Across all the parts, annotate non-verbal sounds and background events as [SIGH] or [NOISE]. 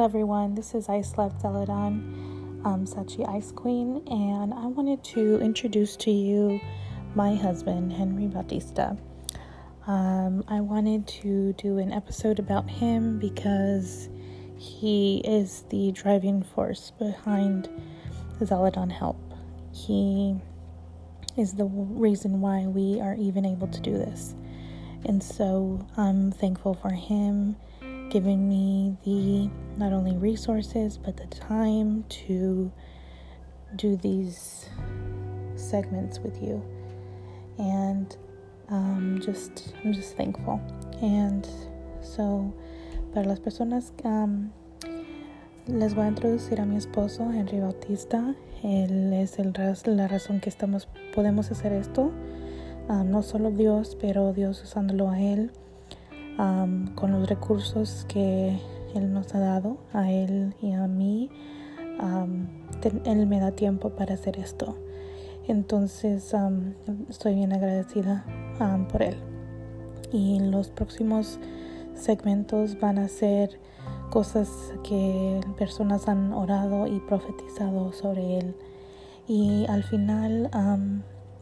Everyone. This is Ice Love Zeledon, um, Sachy Ice Queen, and I wanted to introduce to you my husband, Henry Bautista. Um, I wanted to do an episode about him because he is the driving force behind Zeledon Help. He is the reason why we are even able to do this. And so I'm thankful for him giving me the not only resources but the time to do these segments with you. And um, just I'm just thankful. And so para las personas um, les voy a introducir a mi esposo Henry Bautista. Él es el, la razón que estamos podemos hacer esto. Um, no solo Dios, pero Dios usándolo a él um, con los recursos que Él nos ha dado, a Él y a mí. Um, él me da tiempo para hacer esto. Entonces um, estoy bien agradecida por Él. Y los próximos segmentos van a ser cosas que personas han orado y profetizado sobre Él. Y al final,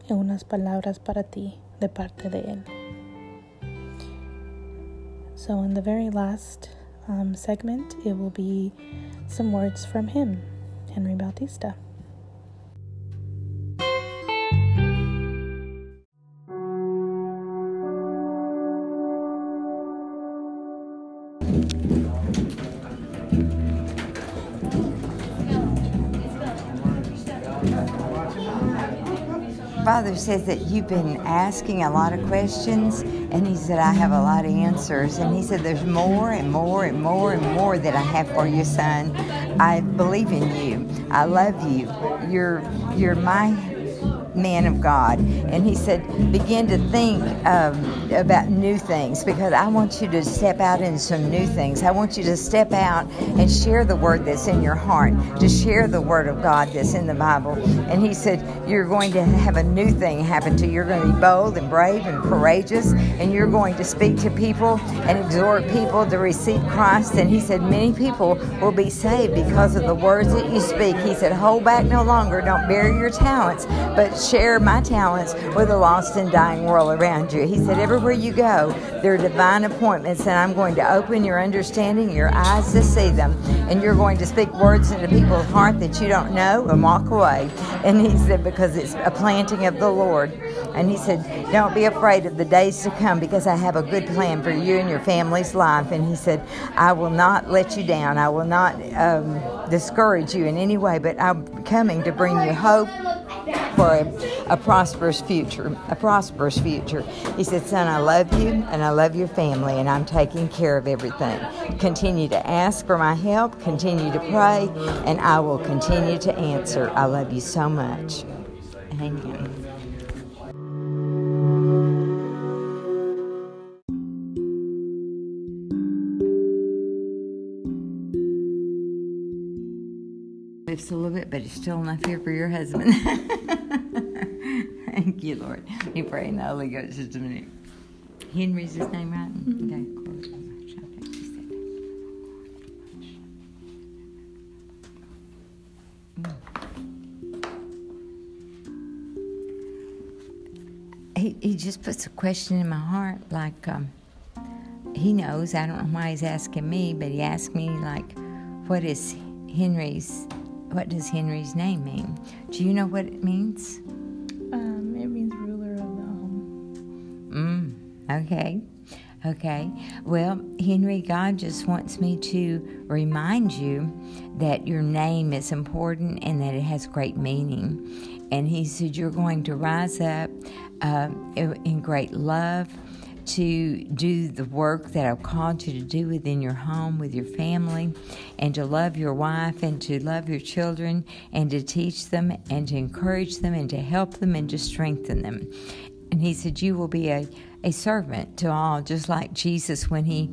unas palabras para ti de parte de Él. So, in the very last um, segment, it will be some words from him, Henry Bautista. Father says that you've been asking a lot of questions, and he said, I have a lot of answers. And he said, There's more and more and more and more that I have for you, son. I believe in you. I love you. You're you're my man of God. And he said, begin to think um, about new things because I want you to step out in some new things. I want you to step out and share the word that's in your heart, to share the word of God that's in the Bible. And he said, You're going to have a new thing happen to you. You're going to be bold and brave and courageous, and you're going to speak to people and exhort people to receive Christ. And he said, Many people will be saved because of the words that you speak. He said, Hold back no longer. Don't bury your talents, but share my talents with the lost and dying world around you. He said, Everywhere you go, there are divine appointments, and I'm going to open your understanding, your eyes to see them, and you're going to speak words into people's heart that you don't know and walk away. And he said, Because it's a planting of the Lord. And he said, Don't be afraid of the days to come because I have a good plan for you and your family's life. And he said, I will not let you down. I will not um, discourage you in any way, but I'm coming to bring you hope for a, a, prosperous future, a prosperous future. He said, Son, I love you and I love your family and I'm taking care of everything. Continue to ask for my help, continue to pray, and I will continue to answer. I love you so much. Amen. A little bit, but it's still enough here for your husband. [LAUGHS] Thank you, Lord. You pray in the Holy Ghost just a minute. Henry's his name, right? Mm-hmm. Okay, He, he just puts a question in my heart like um, he knows i don't know why he's asking me but he asked me like what is henry's what does henry's name mean do you know what it means Um, it means ruler of the home. Mm, Okay. Okay. Well, Henry, God just wants me to remind you that your name is important and that it has great meaning. And He said you're going to rise up uh, in great love to do the work that I've called you to do within your home with your family, and to love your wife, and to love your children, and to teach them, and to encourage them, and to help them, and to strengthen them. And He said, You will be a a servant to all, just like Jesus when he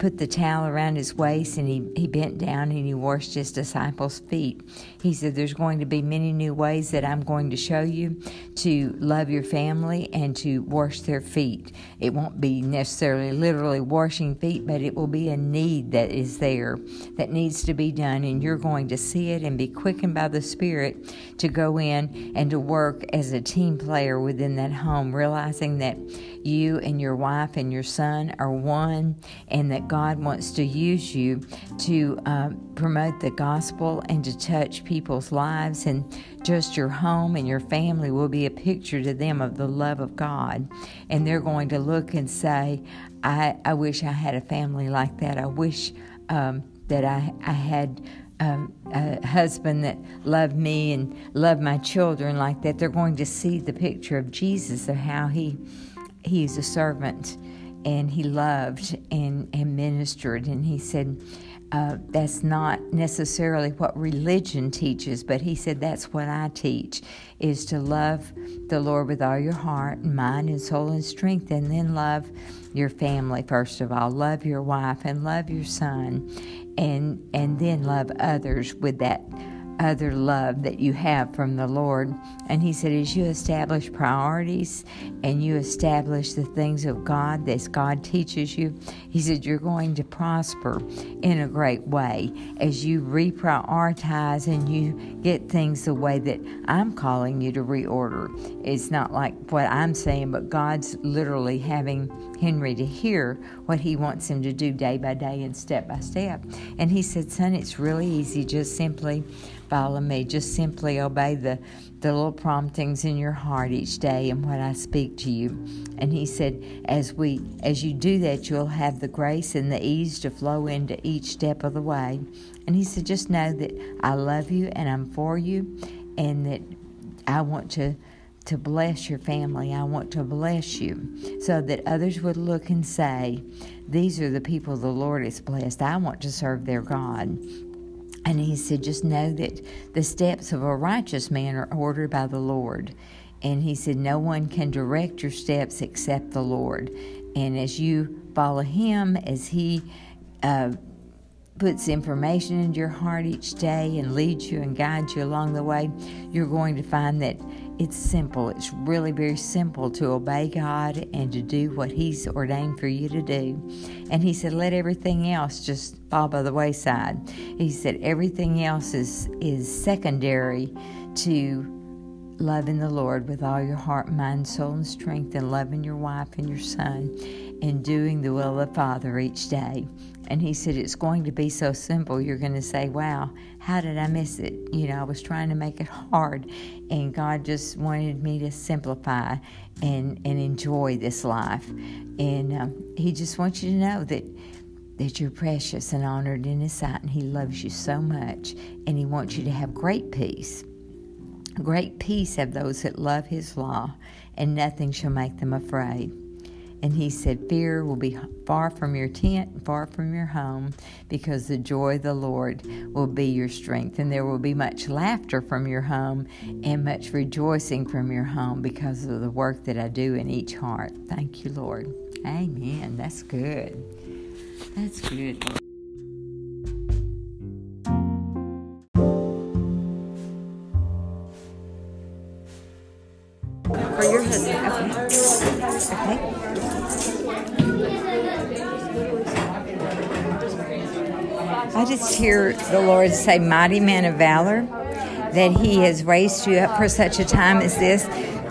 put the towel around his waist and he, he bent down and he washed his disciples' feet. He said, There's going to be many new ways that I'm going to show you to love your family and to wash their feet. It won't be necessarily literally washing feet, but it will be a need that is there that needs to be done, and you're going to see it and be quickened by the Spirit to go in and to work as a team player within that home, realizing that you and your wife and your son are one, and that God wants to use you to uh, promote the gospel and to touch people's lives. And just your home and your family will be a picture to them of the love of God. And they're going to look and say, I, I wish I had a family like that. I wish um, that I, I had. Um, a husband that loved me and loved my children like that, they're going to see the picture of Jesus of how he he's a servant and he loved and, and ministered. And he said, uh, that's not necessarily what religion teaches, but he said that's what I teach is to love the Lord with all your heart, and mind, and soul, and strength, and then love your family first of all. Love your wife and love your son, and and then love others with that other love that you have from the Lord. And he said, as you establish priorities and you establish the things of God that God teaches you, he said, you're going to prosper in a great way as you reprioritize and you get things the way that I'm calling you to reorder. It's not like what I'm saying, but God's literally having Henry to hear what he wants him to do day by day and step by step. And he said, Son, it's really easy. Just simply follow me. Just simply obey the, the little promptings in your heart each day and what I speak to you. And he said, as we as you do that, you'll have the grace and the ease to flow into each step of the way. And he said, just know that I love you and I'm for you and that I want to to bless your family. I want to bless you so that others would look and say, These are the people the Lord has blessed. I want to serve their God. And he said, Just know that the steps of a righteous man are ordered by the Lord. And he said, No one can direct your steps except the Lord. And as you follow him, as he uh, puts information into your heart each day and leads you and guides you along the way, you're going to find that it's simple. It's really very simple to obey God and to do what He's ordained for you to do. And He said, let everything else just fall by the wayside. He said, everything else is, is secondary to loving the Lord with all your heart, mind, soul, and strength, and loving your wife and your son, and doing the will of the Father each day. And he said, It's going to be so simple. You're going to say, Wow, how did I miss it? You know, I was trying to make it hard, and God just wanted me to simplify and, and enjoy this life. And um, He just wants you to know that. That you're precious and honored in His sight, and He loves you so much, and He wants you to have great peace. Great peace have those that love His law, and nothing shall make them afraid. And he said, Fear will be far from your tent, far from your home, because the joy of the Lord will be your strength. And there will be much laughter from your home and much rejoicing from your home because of the work that I do in each heart. Thank you, Lord. Amen. That's good. That's good. For your husband. Okay. Okay. I just hear the Lord say, Mighty man of valor, that He has raised you up for such a time as this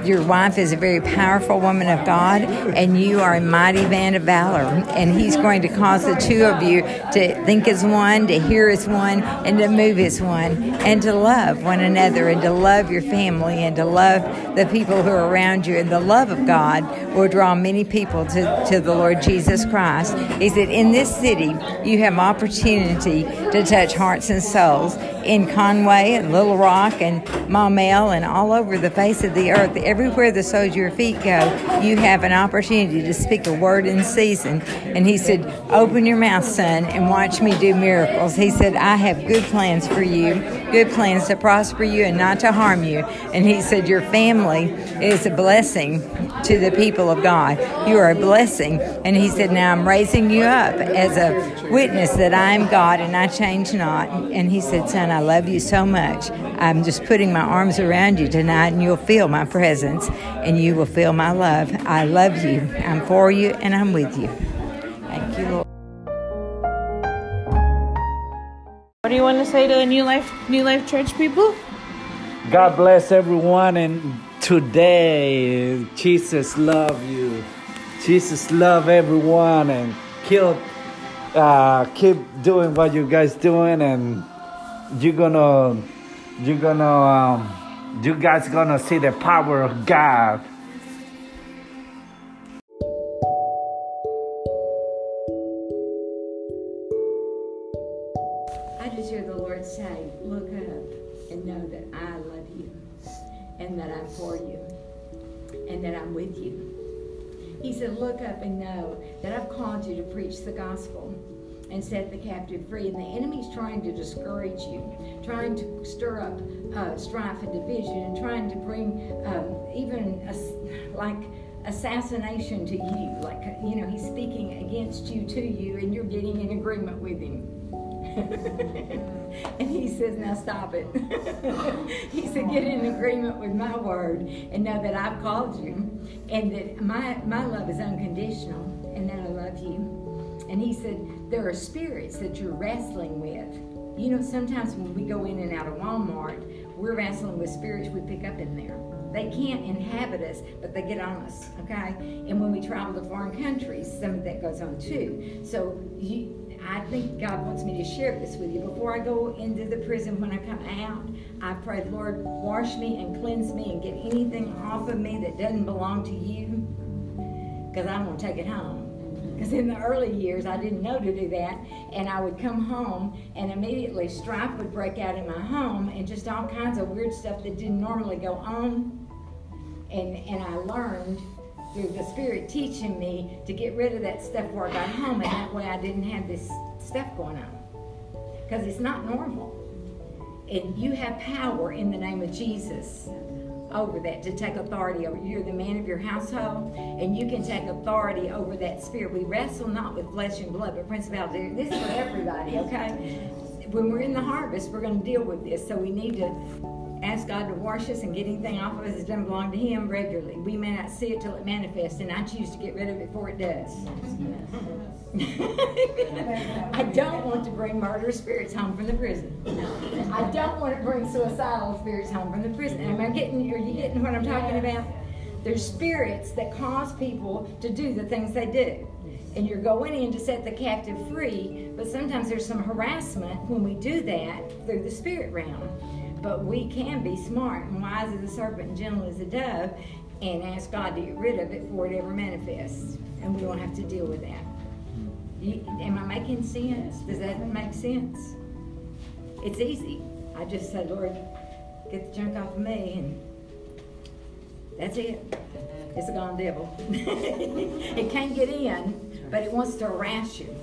your wife is a very powerful woman of God, and you are a mighty man of valor. And He's going to cause the two of you to think as one, to hear as one, and to move as one, and to love one another, and to love your family, and to love the people who are around you. And the love of God will draw many people to, to the Lord Jesus Christ. Is that in this city you have opportunity to touch hearts and souls in Conway and Little Rock and Maumelle and all over the face of the earth everywhere the soles of your feet go, you have an opportunity to speak a word in season. And he said, Open your mouth, son, and watch me do miracles. He said, I have good plans for you good plans to prosper you and not to harm you. And he said, Your family is a blessing to the people of God. You are a blessing. And he said, Now I'm raising you up as a witness that I am God and I change not. And he said, Son, I love you so much. I'm just putting my arms around you tonight and you'll feel my presence and you will feel my love. I love you. I'm for you and I'm with you. What do you want to say to the New Life New Life Church people? God bless everyone and today Jesus love you. Jesus love everyone and keep uh, keep doing what you guys doing and you're gonna you're gonna um, you guys gonna see the power of God. Said, Look up and know that I've called you to preach the gospel and set the captive free. And the enemy's trying to discourage you, trying to stir up uh, strife and division, and trying to bring um, even a, like assassination to you. Like, you know, he's speaking against you to you, and you're getting in agreement with him. [LAUGHS] and he says, Now stop it. [LAUGHS] he said, Get in agreement with my word and know that I've called you and that my, my love is unconditional and that I love you. And he said, There are spirits that you're wrestling with. You know, sometimes when we go in and out of Walmart, we're wrestling with spirits we pick up in there. They can't inhabit us, but they get on us, okay? And when we travel to foreign countries, some of that goes on too. So you, I think God wants me to share this with you. Before I go into the prison, when I come out, I pray, Lord, wash me and cleanse me and get anything off of me that doesn't belong to you, because I'm going to take it home. Because in the early years, I didn't know to do that. And I would come home, and immediately strife would break out in my home, and just all kinds of weird stuff that didn't normally go on. And, and I learned through the Spirit teaching me to get rid of that stuff before I got home, and that way I didn't have this stuff going on. Because it's not normal. And you have power in the name of Jesus over that to take authority over. You're the man of your household and you can take authority over that spirit. We wrestle not with flesh and blood but principality this is for everybody okay? When we're in the harvest we're going to deal with this. So we need to ask god to wash us and get anything off of us that doesn't belong to him regularly we may not see it till it manifests and i choose to get rid of it before it does [LAUGHS] I don't want to bring murder spirits home from the prison. I don't want to bring suicidal spirits home from the prison. Am I getting? Are you getting what I'm talking about? There's spirits that cause people to do the things they do. And you're going in to set the captive free, but sometimes there's some harassment when we do that through the spirit realm. But we can be smart and wise as a serpent and gentle as a dove and ask God to get rid of it before it ever manifests. And we don't have to deal with that. You, am I making sense? Does that make sense? It's easy. I just said, Lord, get the junk off of me, and that's it. It's a gone devil. [LAUGHS] it can't get in, but it wants to harass you.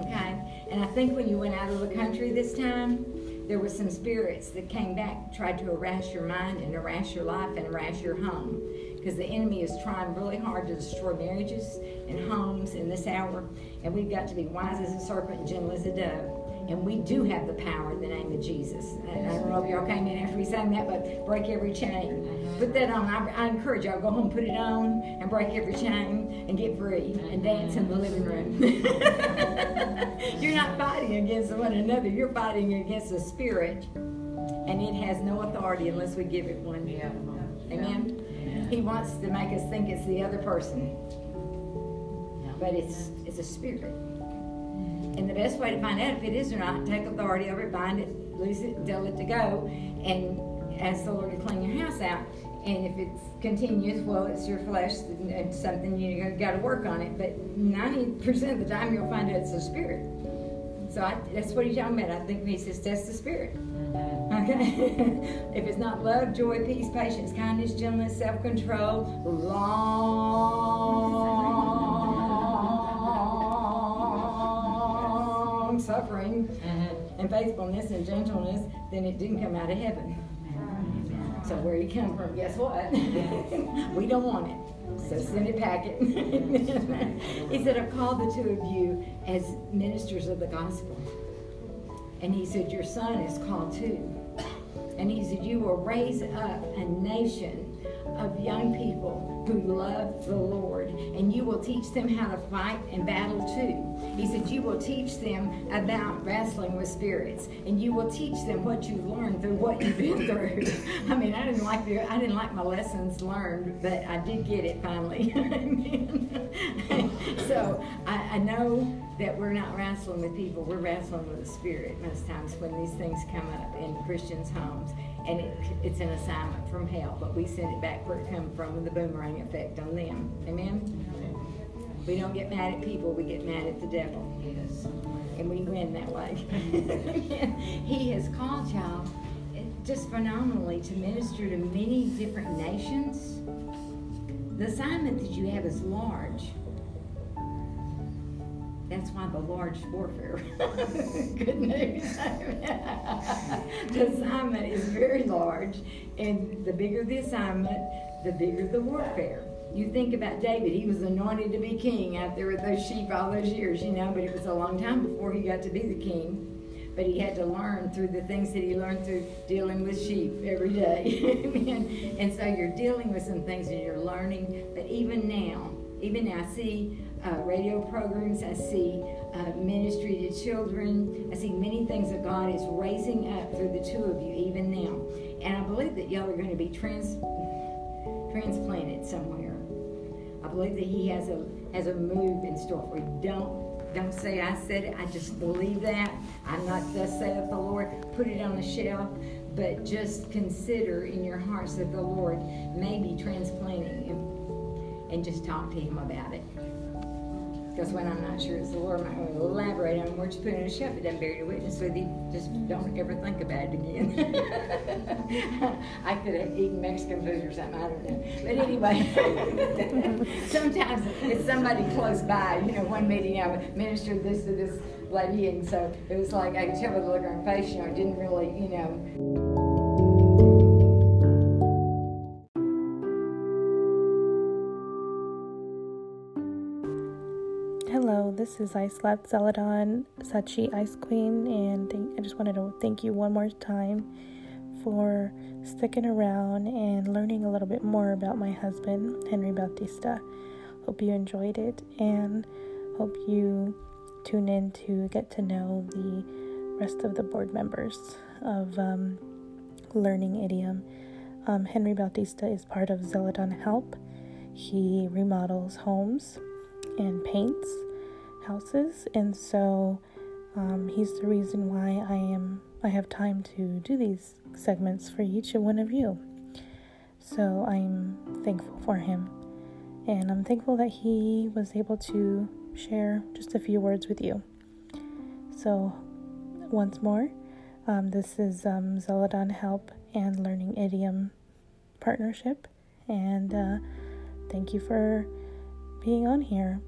Okay? And I think when you went out of the country this time, there were some spirits that came back, tried to harass your mind and harass your life and harass your home. Because the enemy is trying really hard to destroy marriages and homes in this hour. And we've got to be wise as a serpent and gentle as a dove. And we do have the power in the name of Jesus. I don't know if y'all came in after we sang that, but break every chain. Put that on. I, I encourage y'all go home, put it on, and break every chain and get free and dance in the living room. [LAUGHS] You're not fighting against one another. You're fighting against a spirit, and it has no authority unless we give it one. Yeah. Amen. He wants to make us think it's the other person, but it's it's a spirit. And the best way to find out if it is or not, take authority over it, bind it, loose it, tell it to go, and ask the Lord to clean your house out. And if it continues, well, it's your flesh, and it's something you got to work on it. But 90% of the time, you'll find out it's a spirit. So I, that's what he's talking about. I think he says, test the spirit. Okay? [LAUGHS] if it's not love, joy, peace, patience, kindness, gentleness, self control, long suffering, mm-hmm. and faithfulness and gentleness, then it didn't come out of heaven. So where you come from, guess what? [LAUGHS] we don't want it. So send it packet. he said, I've called the two of you as ministers of the gospel. And he said, Your son is called too. And he said, You will raise up a nation of young people who love the Lord, and you will teach them how to fight and battle too. He said, You will teach them about wrestling with spirits, and you will teach them what you've learned through what you've been [LAUGHS] through. I mean, I didn't like the, I didn't like my lessons learned, but I did get it finally. [LAUGHS] [LAUGHS] so I, I know that we're not wrestling with people, we're wrestling with the spirit most times when these things come up in Christians' homes and it, it's an assignment from hell, but we send it back where it comes from with the boomerang effect on them. Amen? We don't get mad at people, we get mad at the devil. Yes. And we win that way. [LAUGHS] [LAUGHS] he has called y'all eh, just phenomenally to minister to many different nations. The assignment that you have is large. That's why the large warfare. [LAUGHS] Good news. the assignment is very large, and the bigger the assignment, the bigger the warfare. You think about David, he was anointed to be king out there with those sheep all those years, you know, but it was a long time before he got to be the king. But he had to learn through the things that he learned through dealing with sheep every day. [LAUGHS] and so you're dealing with some things and you're learning. But even now, even now, I see uh, radio programs. I see uh, ministry to children. I see many things that God is raising up through the two of you even now. And I believe that y'all are going to be trans transplanted somewhere. I believe that He has a has a move in store for you. Don't don't say I said it. I just believe that. I'm not thus saith the Lord. Put it on the shelf. But just consider in your hearts that the Lord may be transplanting you and just talk to him about it. Because when I'm not sure it's the Lord, I'm going to elaborate on where you put in a shelf. It doesn't bear your witness with you. Just don't ever think about it again. [LAUGHS] I could have eaten Mexican food or something. I don't know. But anyway, [LAUGHS] sometimes it's somebody close by. You know, one meeting I ministered this to this lady, and so it was like I could tell by the look on her face. You know, I didn't really, you know. This is I Slept Zeledon Sachy Ice Queen, and I just wanted to thank you one more time for sticking around and learning a little bit more about my husband, Henry Bautista. Hope you enjoyed it, and hope you tune in to get to know the rest of the board members of um, Learning Idiom. Um, Henry Bautista is part of Zeledon Help. He remodels homes and paints houses, and so um, he's the reason why I am I have time to do these segments for each one of you. So I'm thankful for him, and I'm thankful that he was able to share just a few words with you. So once more, um, this is um, Zeledon Help and Learning Idiom partnership, and uh, thank you for being on here.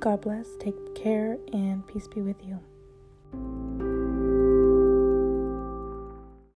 God bless, take care, and peace be with you.